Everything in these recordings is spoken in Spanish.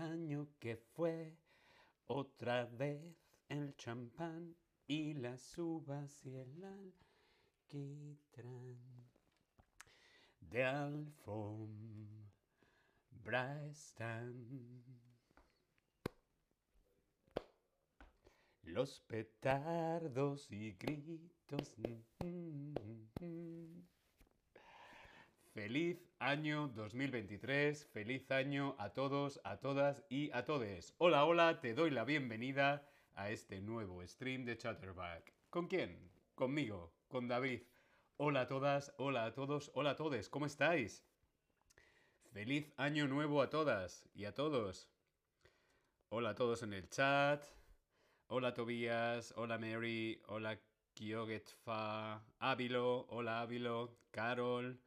año que fue, otra vez el champán y las uvas y el alquitrán de alfombra están. Los petardos y gritos. mm, mm, mm. Feliz año 2023, feliz año a todos, a todas y a todes. Hola, hola, te doy la bienvenida a este nuevo stream de Chatterback. ¿Con quién? Conmigo, con David. Hola a todas, hola a todos, hola a todes, ¿cómo estáis? Feliz año nuevo a todas y a todos. Hola a todos en el chat. Hola Tobías, hola Mary, hola Kyogetfa, Ávilo, hola Ávilo, Carol,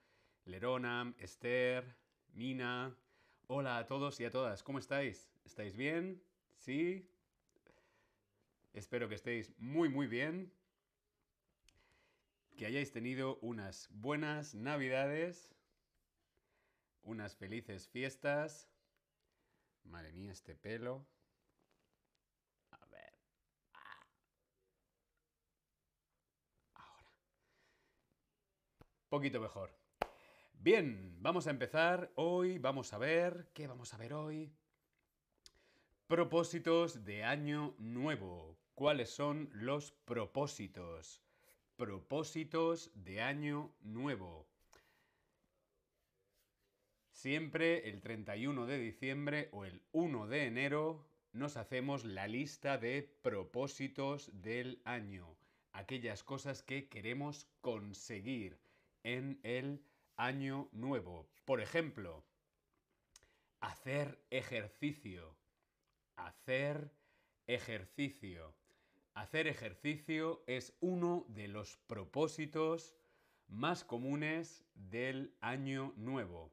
Leronam, Esther, Mina. Hola a todos y a todas, ¿cómo estáis? ¿Estáis bien? ¿Sí? Espero que estéis muy muy bien. Que hayáis tenido unas buenas navidades, unas felices fiestas. Madre mía, este pelo. A ver. Ah. Ahora. Poquito mejor. Bien, vamos a empezar. Hoy vamos a ver. ¿Qué vamos a ver hoy? Propósitos de año nuevo. ¿Cuáles son los propósitos? Propósitos de año nuevo. Siempre el 31 de diciembre o el 1 de enero nos hacemos la lista de propósitos del año. Aquellas cosas que queremos conseguir en el año nuevo. Por ejemplo, hacer ejercicio. Hacer ejercicio. Hacer ejercicio es uno de los propósitos más comunes del año nuevo.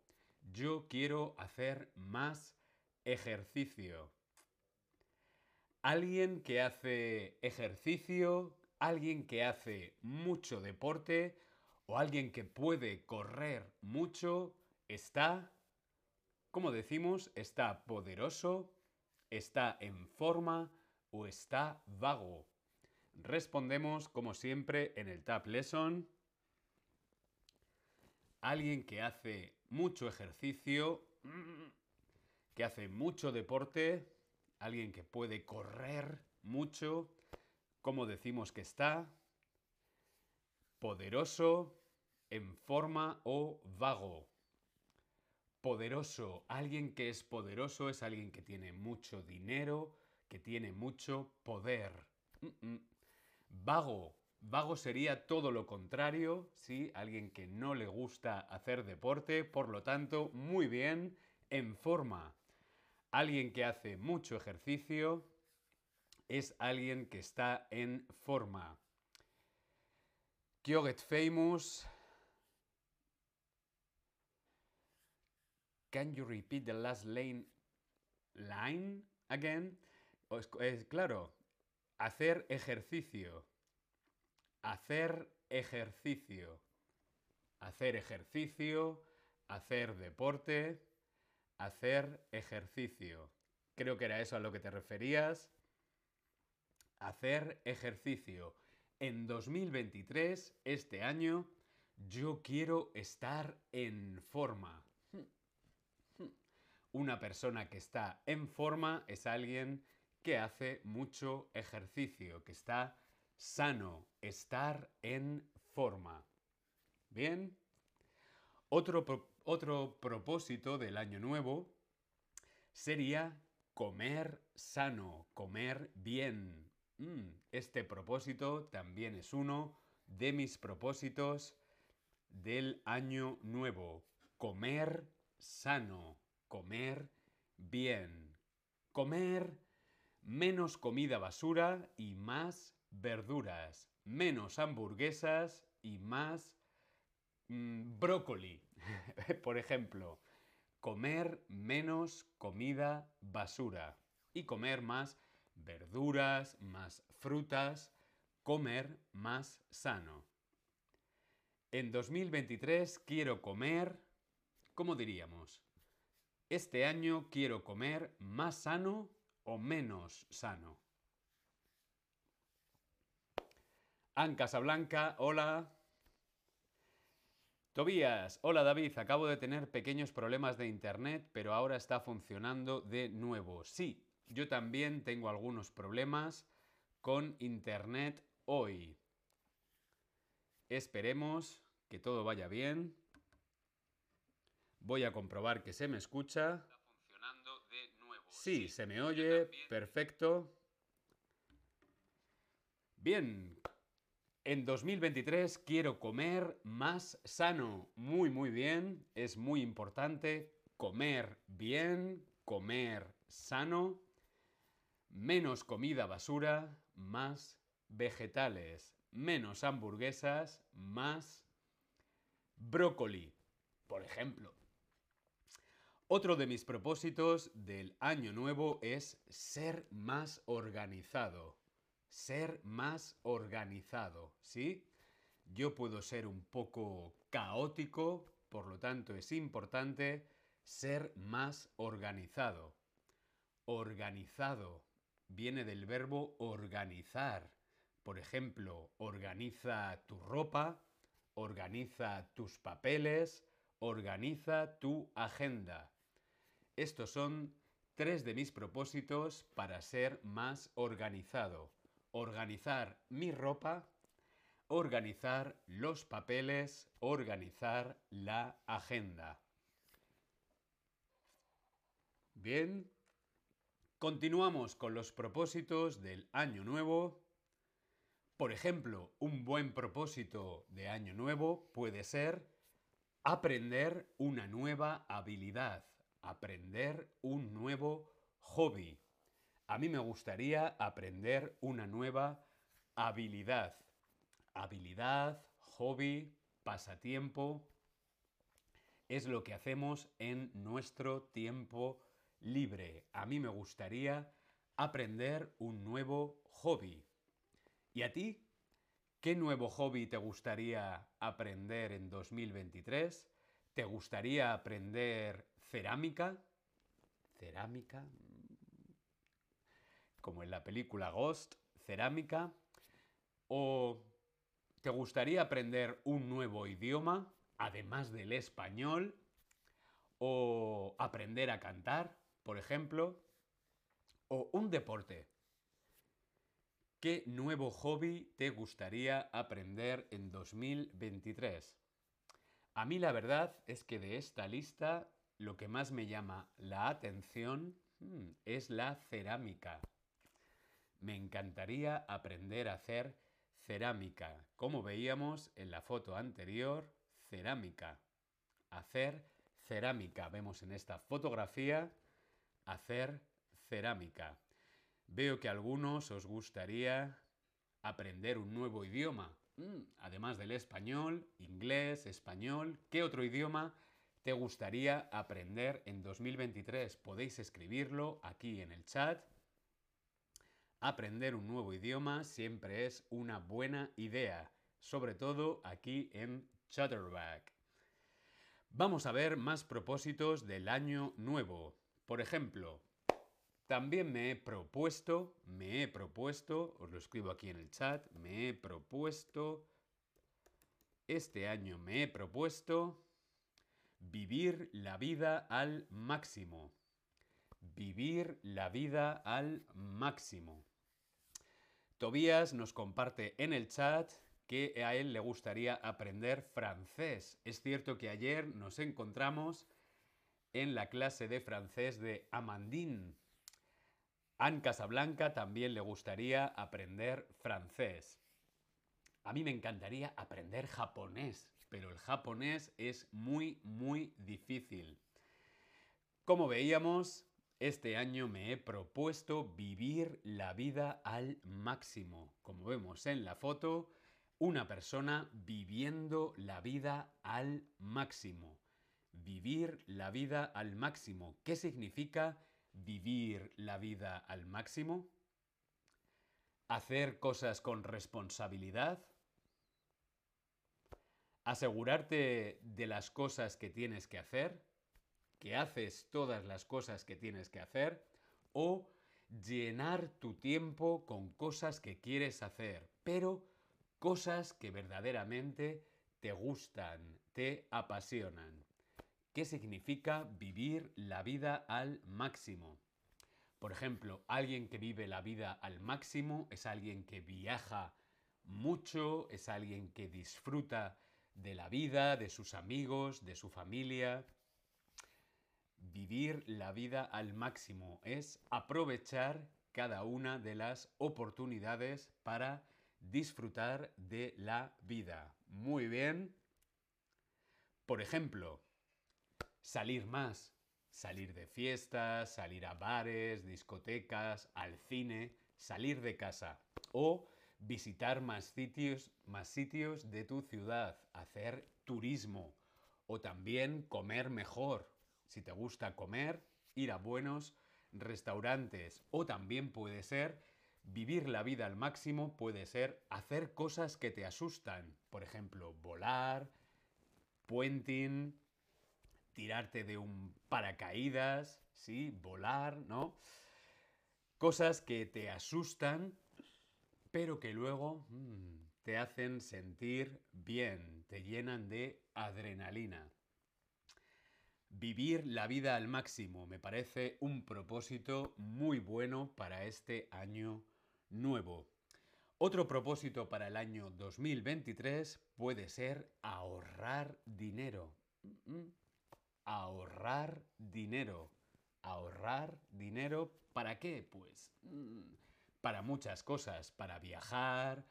Yo quiero hacer más ejercicio. Alguien que hace ejercicio, alguien que hace mucho deporte o alguien que puede correr mucho está, como decimos, está poderoso, está en forma o está vago. Respondemos como siempre en el Tab Lesson. Alguien que hace mucho ejercicio, que hace mucho deporte, alguien que puede correr mucho, como decimos que está, poderoso, en forma o vago. Poderoso, alguien que es poderoso es alguien que tiene mucho dinero, que tiene mucho poder. Vago, vago sería todo lo contrario, ¿sí? Alguien que no le gusta hacer deporte, por lo tanto, muy bien, en forma. Alguien que hace mucho ejercicio es alguien que está en forma. Kyoget famous. Can you repeat the last lane line again? Es claro, hacer ejercicio. Hacer ejercicio. Hacer ejercicio, hacer deporte, hacer ejercicio. Creo que era eso a lo que te referías. Hacer ejercicio. En 2023, este año, yo quiero estar en forma. Una persona que está en forma es alguien que hace mucho ejercicio, que está sano, estar en forma. Bien. Otro, otro propósito del año nuevo sería comer sano, comer bien. Mm, este propósito también es uno de mis propósitos del año nuevo. Comer sano, comer bien. Comer menos comida basura y más verduras. Menos hamburguesas y más mm, brócoli. Por ejemplo, comer menos comida basura y comer más verduras, más frutas, comer más sano. En 2023 quiero comer, ¿cómo diríamos? Este año quiero comer más sano o menos sano. Anne Casablanca, hola. Tobías, hola David, acabo de tener pequeños problemas de internet, pero ahora está funcionando de nuevo. Sí, yo también tengo algunos problemas con internet hoy. Esperemos que todo vaya bien. Voy a comprobar que se me escucha. Está funcionando de nuevo. Sí, se me oye. Perfecto. Bien. En 2023 quiero comer más sano. Muy, muy bien. Es muy importante comer bien, comer sano, menos comida basura, más vegetales, menos hamburguesas, más brócoli, por ejemplo. Otro de mis propósitos del año nuevo es ser más organizado. Ser más organizado, ¿sí? Yo puedo ser un poco caótico, por lo tanto es importante ser más organizado. Organizado viene del verbo organizar. Por ejemplo, organiza tu ropa, organiza tus papeles, organiza tu agenda. Estos son tres de mis propósitos para ser más organizado. Organizar mi ropa, organizar los papeles, organizar la agenda. Bien, continuamos con los propósitos del año nuevo. Por ejemplo, un buen propósito de año nuevo puede ser aprender una nueva habilidad, aprender un nuevo hobby. A mí me gustaría aprender una nueva habilidad. Habilidad, hobby, pasatiempo. Es lo que hacemos en nuestro tiempo libre. A mí me gustaría aprender un nuevo hobby. ¿Y a ti? ¿Qué nuevo hobby te gustaría aprender en 2023? ¿Te gustaría aprender cerámica? ¿Cerámica? Como en la película Ghost, cerámica. ¿O te gustaría aprender un nuevo idioma, además del español? ¿O aprender a cantar, por ejemplo? ¿O un deporte? ¿Qué nuevo hobby te gustaría aprender en 2023? A mí la verdad es que de esta lista lo que más me llama la atención hmm, es la cerámica. Me encantaría aprender a hacer cerámica. Como veíamos en la foto anterior, cerámica. Hacer cerámica. Vemos en esta fotografía hacer cerámica. Veo que a algunos os gustaría aprender un nuevo idioma. Mm, además del español, inglés, español, ¿qué otro idioma te gustaría aprender en 2023? Podéis escribirlo aquí en el chat. Aprender un nuevo idioma siempre es una buena idea, sobre todo aquí en Chatterback. Vamos a ver más propósitos del año nuevo. Por ejemplo, también me he propuesto, me he propuesto, os lo escribo aquí en el chat, me he propuesto, este año me he propuesto vivir la vida al máximo. Vivir la vida al máximo. Tobías nos comparte en el chat que a él le gustaría aprender francés. Es cierto que ayer nos encontramos en la clase de francés de Amandine. Anne Casablanca también le gustaría aprender francés. A mí me encantaría aprender japonés, pero el japonés es muy, muy difícil. Como veíamos, este año me he propuesto vivir la vida al máximo. Como vemos en la foto, una persona viviendo la vida al máximo. Vivir la vida al máximo. ¿Qué significa vivir la vida al máximo? Hacer cosas con responsabilidad. Asegurarte de las cosas que tienes que hacer. que haces todas las cosas que tienes que hacer, o llenar tu tiempo con cosas que quieres hacer, pero cosas que verdaderamente te gustan, te apasionan. ¿Qué significa vivir la vida al máximo? Por ejemplo, alguien que vive la vida al máximo es alguien que viaja mucho, es alguien que disfruta de la vida, de sus amigos, de su familia. Vivir la vida al máximo es aprovechar cada una de las oportunidades para disfrutar de la vida. Muy bien. Por ejemplo, salir más, salir de fiestas, salir a bares, discotecas, al cine, salir de casa o visitar más sitios, más sitios de tu ciudad, hacer turismo o también comer mejor. Si te gusta comer, ir a buenos restaurantes o también puede ser vivir la vida al máximo, puede ser hacer cosas que te asustan, por ejemplo, volar, puenting, tirarte de un paracaídas, sí, volar, ¿no? Cosas que te asustan pero que luego mm, te hacen sentir bien, te llenan de adrenalina. Vivir la vida al máximo me parece un propósito muy bueno para este año nuevo. Otro propósito para el año 2023 puede ser ahorrar dinero. Ahorrar dinero. Ahorrar dinero. ¿Para qué? Pues mm, para muchas cosas, para viajar,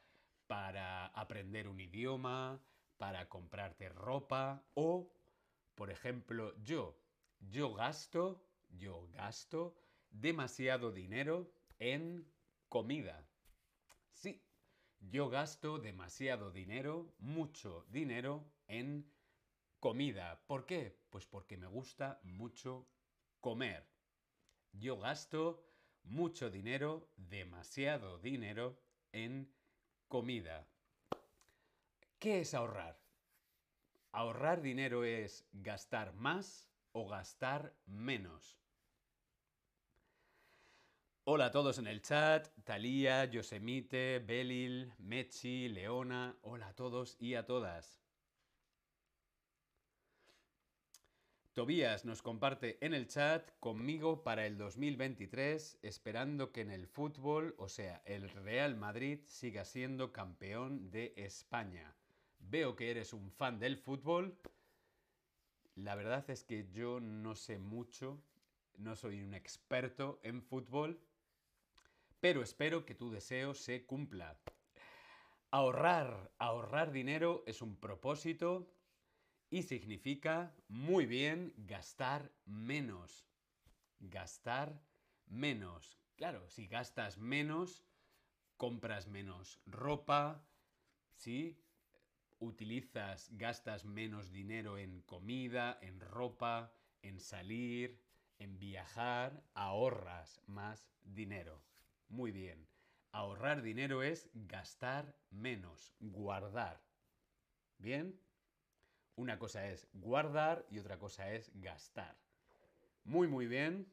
para aprender un idioma, para comprarte ropa o, por ejemplo, yo, yo gasto, yo gasto demasiado dinero en comida. Sí, yo gasto demasiado dinero, mucho dinero en comida. ¿Por qué? Pues porque me gusta mucho comer. Yo gasto mucho dinero, demasiado dinero en comida. ¿Qué es ahorrar? Ahorrar dinero es gastar más o gastar menos. Hola a todos en el chat, Talía, Yosemite, Belil, Mechi, Leona, hola a todos y a todas. Tobías nos comparte en el chat conmigo para el 2023, esperando que en el fútbol, o sea, el Real Madrid, siga siendo campeón de España. Veo que eres un fan del fútbol. La verdad es que yo no sé mucho, no soy un experto en fútbol, pero espero que tu deseo se cumpla. Ahorrar, ahorrar dinero es un propósito y significa muy bien gastar menos. Gastar menos. Claro, si gastas menos, compras menos ropa, ¿sí? Utilizas, gastas menos dinero en comida, en ropa, en salir, en viajar, ahorras más dinero. Muy bien. Ahorrar dinero es gastar menos, guardar. ¿Bien? Una cosa es guardar y otra cosa es gastar. Muy, muy bien.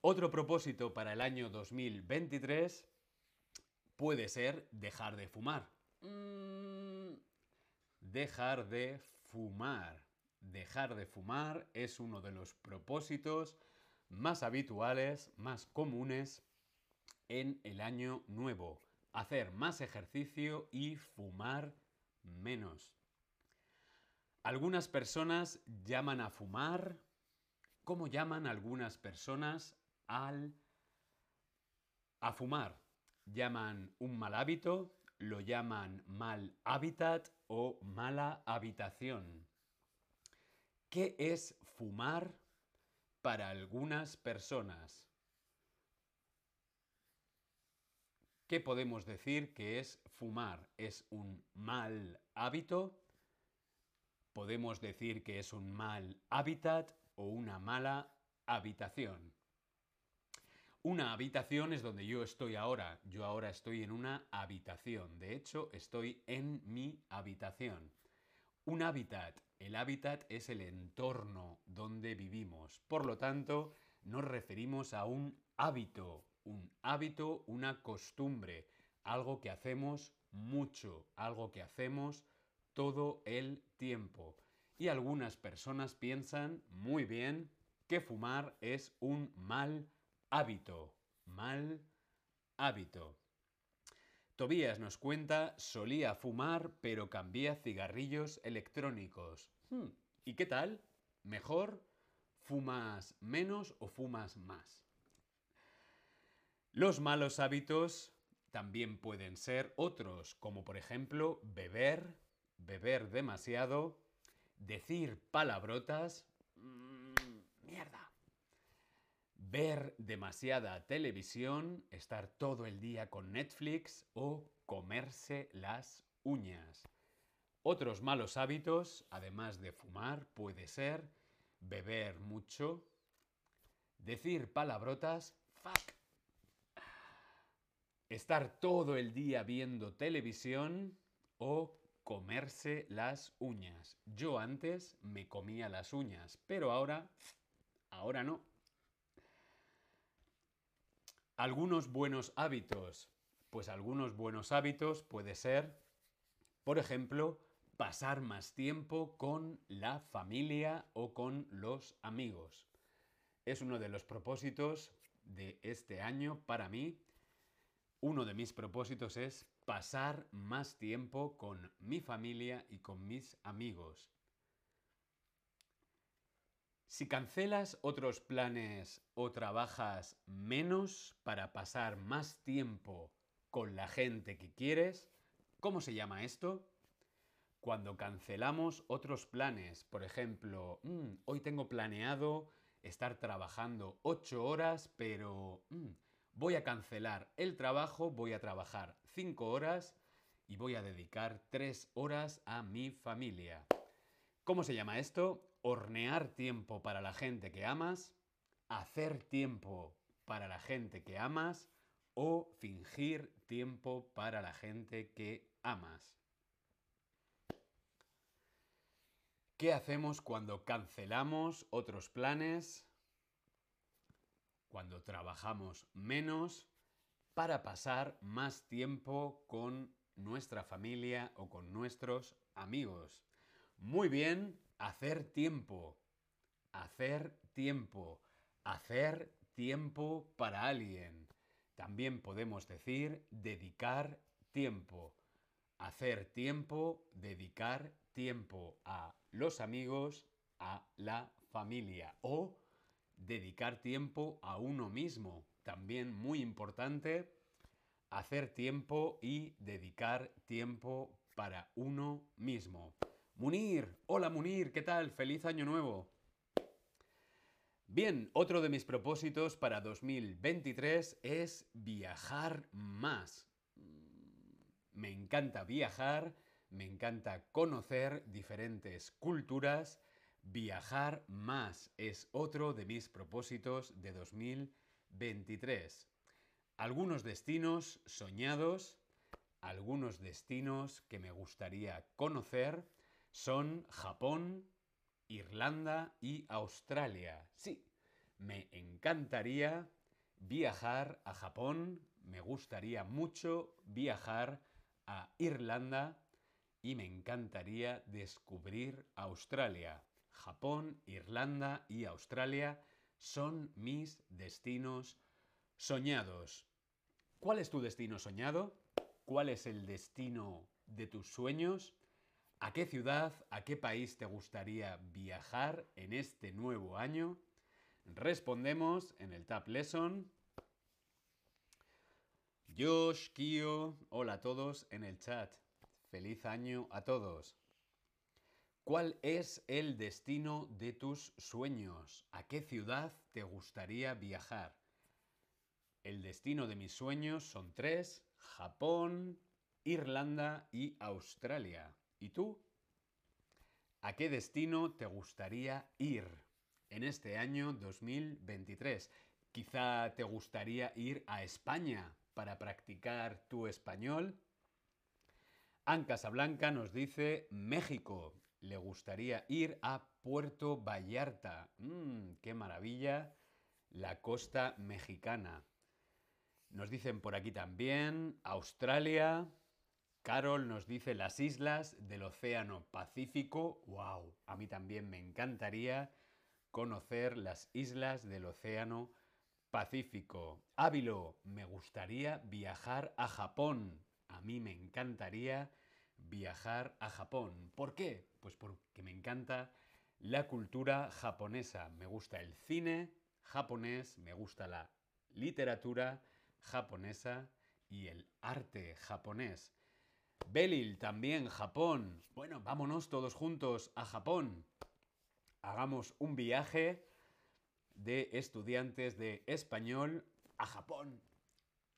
Otro propósito para el año 2023 puede ser dejar de fumar. Mm, dejar de fumar. Dejar de fumar es uno de los propósitos más habituales, más comunes en el año nuevo. Hacer más ejercicio y fumar menos. Algunas personas llaman a fumar. ¿Cómo llaman algunas personas al a fumar? Llaman un mal hábito, lo llaman mal hábitat o mala habitación. ¿Qué es fumar para algunas personas? ¿Qué podemos decir que es fumar? ¿Es un mal hábito? Podemos decir que es un mal hábitat o una mala habitación. Una habitación es donde yo estoy ahora. Yo ahora estoy en una habitación. De hecho, estoy en mi habitación. Un hábitat. El hábitat es el entorno donde vivimos. Por lo tanto, nos referimos a un hábito. Un hábito, una costumbre. Algo que hacemos mucho. Algo que hacemos todo el tiempo. Y algunas personas piensan muy bien que fumar es un mal hábito. Mal hábito. Tobías nos cuenta, solía fumar, pero cambié a cigarrillos electrónicos. Hmm, ¿Y qué tal? ¿Mejor? ¿Fumas menos o fumas más? Los malos hábitos también pueden ser otros, como por ejemplo beber, beber demasiado, decir palabrotas, mmm, mierda, ver demasiada televisión, estar todo el día con Netflix o comerse las uñas. Otros malos hábitos, además de fumar, puede ser beber mucho, decir palabrotas, fuck, estar todo el día viendo televisión o comerse las uñas. Yo antes me comía las uñas, pero ahora, ahora no. Algunos buenos hábitos. Pues algunos buenos hábitos puede ser, por ejemplo, pasar más tiempo con la familia o con los amigos. Es uno de los propósitos de este año para mí. Uno de mis propósitos es pasar más tiempo con mi familia y con mis amigos. Si cancelas otros planes o trabajas menos para pasar más tiempo con la gente que quieres, ¿cómo se llama esto? Cuando cancelamos otros planes, por ejemplo, mm, hoy tengo planeado estar trabajando 8 horas, pero mm, voy a cancelar el trabajo, voy a trabajar 5 horas y voy a dedicar 3 horas a mi familia. ¿Cómo se llama esto? hornear tiempo para la gente que amas, hacer tiempo para la gente que amas o fingir tiempo para la gente que amas. ¿Qué hacemos cuando cancelamos otros planes? Cuando trabajamos menos para pasar más tiempo con nuestra familia o con nuestros amigos. Muy bien, Hacer tiempo. Hacer tiempo. Hacer tiempo para alguien. También podemos decir dedicar tiempo. Hacer tiempo, dedicar tiempo a los amigos, a la familia o dedicar tiempo a uno mismo. También muy importante, hacer tiempo y dedicar tiempo para uno mismo. Munir, hola Munir, ¿qué tal? Feliz año nuevo. Bien, otro de mis propósitos para 2023 es viajar más. Me encanta viajar, me encanta conocer diferentes culturas. Viajar más es otro de mis propósitos de 2023. Algunos destinos soñados, algunos destinos que me gustaría conocer son Japón, Irlanda y Australia. Sí, me encantaría viajar a Japón, me gustaría mucho viajar a Irlanda y me encantaría descubrir Australia. Japón, Irlanda y Australia son mis destinos soñados. ¿Cuál es tu destino soñado? ¿Cuál es el destino de tus sueños? ¿A qué ciudad, a qué país te gustaría viajar en este nuevo año? Respondemos en el Tab Lesson. Josh, Kio, hola a todos en el chat. Feliz año a todos. ¿Cuál es el destino de tus sueños? ¿A qué ciudad te gustaría viajar? El destino de mis sueños son tres, Japón, Irlanda y Australia. ¿Y tú? ¿A qué destino te gustaría ir en este año 2023? Quizá te gustaría ir a España para practicar tu español. Anne Casablanca nos dice México. Le gustaría ir a Puerto Vallarta. Mmm, qué maravilla, la costa mexicana. Nos dicen por aquí también Australia. Carol nos dice las islas del Océano Pacífico. ¡Wow! A mí también me encantaría conocer las islas del Océano Pacífico. Ávilo, me gustaría viajar a Japón. A mí me encantaría viajar a Japón. ¿Por qué? Pues porque me encanta la cultura japonesa. Me gusta el cine japonés, me gusta la literatura japonesa y el arte japonés. Belil, también Japón. Bueno, vámonos todos juntos a Japón. Hagamos un viaje de estudiantes de español a Japón.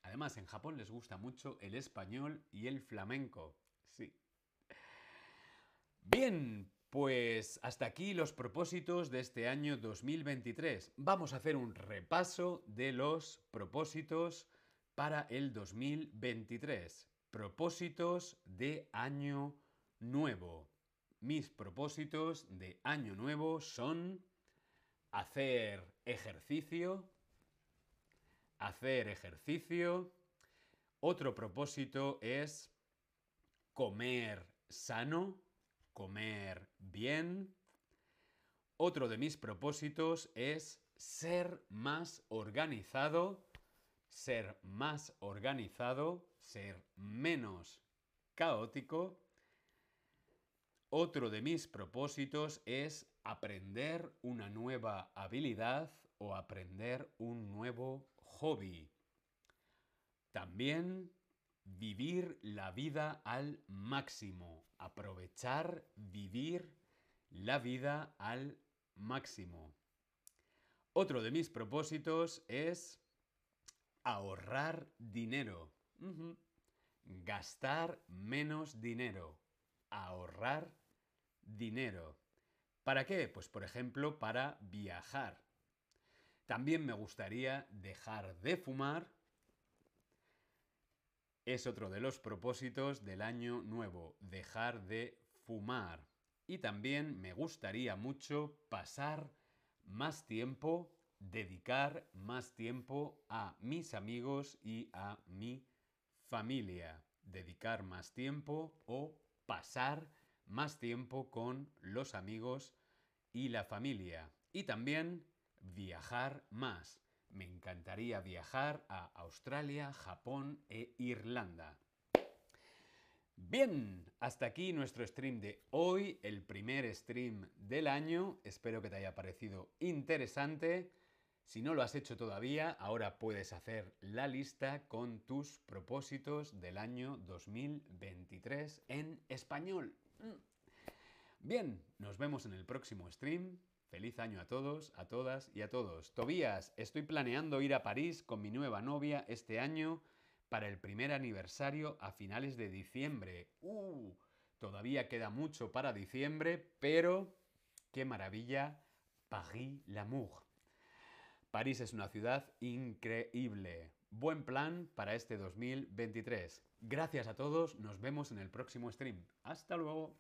Además, en Japón les gusta mucho el español y el flamenco. Sí. Bien, pues hasta aquí los propósitos de este año 2023. Vamos a hacer un repaso de los propósitos para el 2023. Propósitos de año nuevo. Mis propósitos de año nuevo son hacer ejercicio, hacer ejercicio. Otro propósito es comer sano, comer bien. Otro de mis propósitos es ser más organizado, ser más organizado, ser menos caótico. Otro de mis propósitos es aprender una nueva habilidad o aprender un nuevo hobby. También vivir la vida al máximo, aprovechar vivir la vida al máximo. Otro de mis propósitos es ahorrar dinero. Gastar menos dinero. Ahorrar dinero. ¿Para qué? Pues por ejemplo para viajar. También me gustaría dejar de fumar. Es otro de los propósitos del año nuevo, dejar de fumar. Y también me gustaría mucho pasar más tiempo, dedicar más tiempo a mis amigos y a mi familia. Dedicar más tiempo o pasar más tiempo con los amigos y la familia. Y también viajar más. Me encantaría viajar a Australia, Japón e Irlanda. Bien, hasta aquí nuestro stream de hoy, el primer stream del año. Espero que te haya parecido interesante. Si no lo has hecho todavía, ahora puedes hacer la lista con tus propósitos del año 2023 en español. Mm. Bien, nos vemos en el próximo stream. Feliz año a todos, a todas y a todos. Tobías, estoy planeando ir a París con mi nueva novia este año para el primer aniversario a finales de diciembre. ¡Uh! Todavía queda mucho para diciembre, pero qué maravilla, Paris l'amour. París es una ciudad increíble. Buen plan para este 2023. Gracias a todos, nos vemos en el próximo stream. Hasta luego.